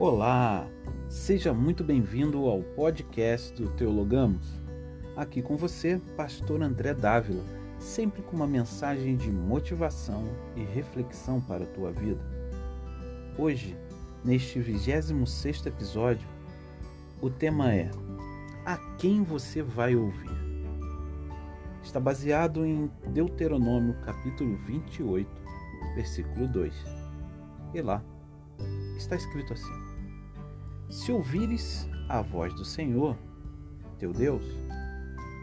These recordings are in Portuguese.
Olá, seja muito bem-vindo ao podcast do Teologamos. Aqui com você, Pastor André Dávila, sempre com uma mensagem de motivação e reflexão para a tua vida. Hoje, neste 26 episódio, o tema é A quem você vai ouvir? Está baseado em Deuteronômio capítulo 28, versículo 2. E lá está escrito assim: se ouvires a voz do Senhor, teu Deus,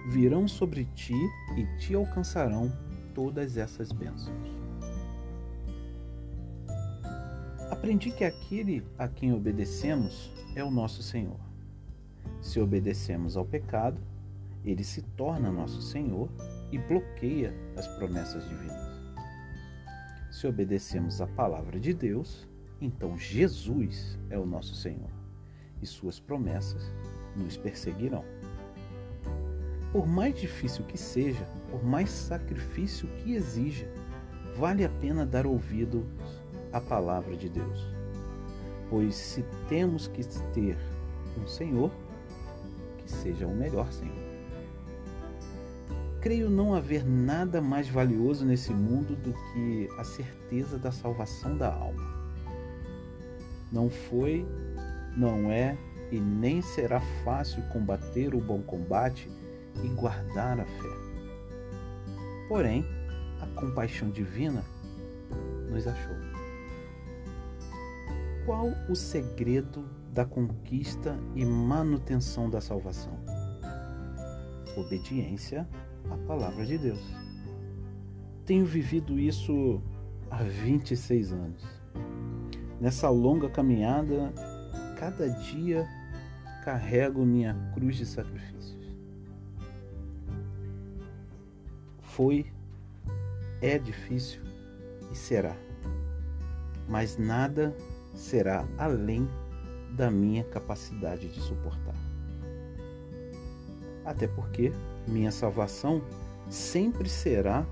virão sobre ti e te alcançarão todas essas bênçãos. Aprendi que aquele a quem obedecemos é o nosso Senhor. Se obedecemos ao pecado, ele se torna nosso Senhor e bloqueia as promessas divinas. Se obedecemos à palavra de Deus, então Jesus é o nosso Senhor e suas promessas nos perseguirão. Por mais difícil que seja, por mais sacrifício que exija, vale a pena dar ouvidos à palavra de Deus. Pois se temos que ter um Senhor, que seja o melhor Senhor. Creio não haver nada mais valioso nesse mundo do que a certeza da salvação da alma. Não foi não é e nem será fácil combater o bom combate e guardar a fé. Porém, a compaixão divina nos achou. Qual o segredo da conquista e manutenção da salvação? Obediência à palavra de Deus. Tenho vivido isso há 26 anos. Nessa longa caminhada, cada dia carrego minha cruz de sacrifícios. Foi, é difícil e será, mas nada será além da minha capacidade de suportar. Até porque minha salvação sempre será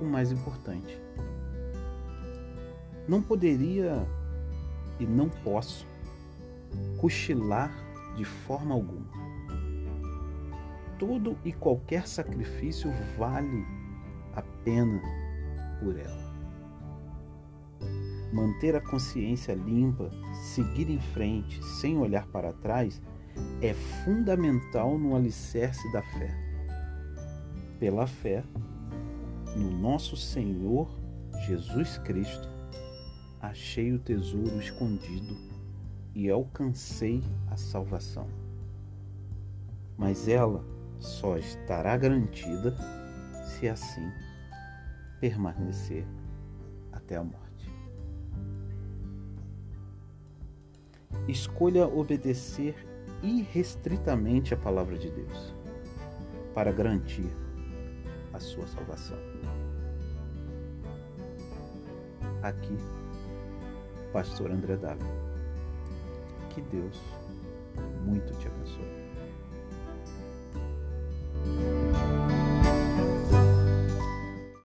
o mais importante. Não poderia e não posso cochilar de forma alguma. Todo e qualquer sacrifício vale a pena por ela. Manter a consciência limpa, seguir em frente, sem olhar para trás, é fundamental no alicerce da fé. Pela fé, no nosso Senhor Jesus Cristo, achei o tesouro escondido e alcancei a salvação. Mas ela só estará garantida se assim permanecer até a morte. Escolha obedecer irrestritamente a palavra de Deus para garantir a sua salvação. Aqui, Pastor André Dávila. Que Deus muito te abençoe.